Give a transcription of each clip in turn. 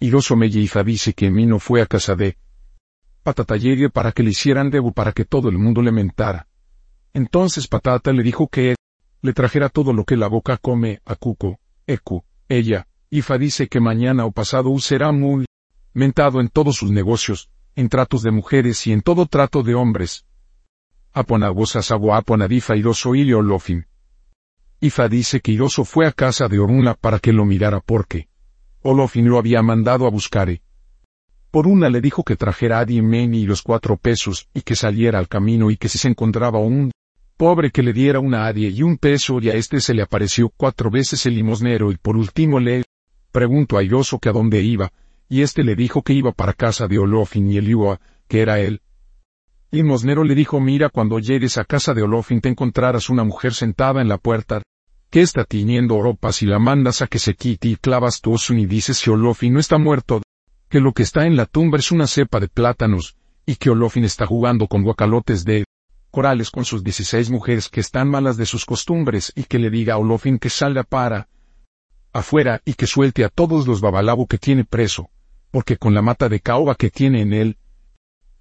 Hiroso dice que Mino fue a casa de Patatayere para que le hicieran debo para que todo el mundo le mentara. Entonces Patata le dijo que le trajera todo lo que la boca come a Cuco, Ecu, ella, Ifa dice que mañana o pasado será muy mentado en todos sus negocios, en tratos de mujeres y en todo trato de hombres. Aponagosa Sawa Aponadifa Iroso y Olofin. Ifa dice que Iroso fue a casa de Oruna para que lo mirara porque Olofin lo había mandado a buscar. Por una le dijo que trajera a Diemeni y los cuatro pesos y que saliera al camino y que si se encontraba un pobre que le diera una adie y un peso y a este se le apareció cuatro veces el limosnero y por último le preguntó a Iroso que a dónde iba, y este le dijo que iba para casa de Olofin y Eliua, que era él. Limosnero le dijo mira cuando llegues a casa de Olofin te encontrarás una mujer sentada en la puerta, que está tiñendo ropas y la mandas a que se quite y clavas tu oso y dices que Olofin no está muerto, que lo que está en la tumba es una cepa de plátanos, y que Olofin está jugando con guacalotes de corales con sus dieciséis mujeres que están malas de sus costumbres y que le diga a Olofin que salga para afuera y que suelte a todos los babalabo que tiene preso, porque con la mata de caoba que tiene en él,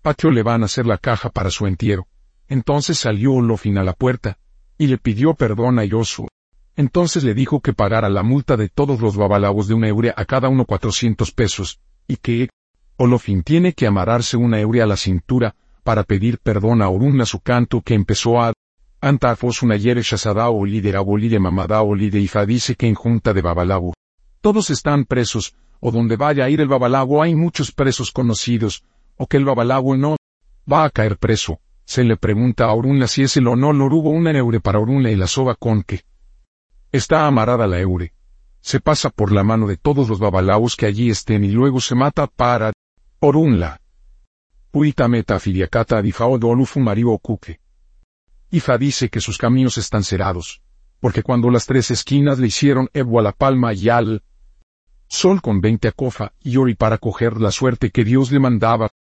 patio le van a hacer la caja para su entierro. Entonces salió Olofin a la puerta, y le pidió perdón a Yosu. Entonces le dijo que pagara la multa de todos los babalabos de una euria a cada uno cuatrocientos pesos, y que Olofin tiene que amarrarse una euria a la cintura, para pedir perdón a Orun a su canto que empezó a Antafos una yere shasada o líder de mamada o líder Ifa dice que en junta de Babalabu. Todos están presos, o donde vaya a ir el Babalago hay muchos presos conocidos, o que el Babalago no va a caer preso. Se le pregunta a Orunla si es el o no hubo una eure para Orunla y la soba con que está amarrada la eure. Se pasa por la mano de todos los babalaos que allí estén y luego se mata para Orunla. Uitameta filiacata difao dolufu mario cuque. Ifa dice que sus caminos están cerrados, porque cuando las tres esquinas le hicieron Evo a la palma y al sol con veinte acofa y ori para coger la suerte que Dios le mandaba,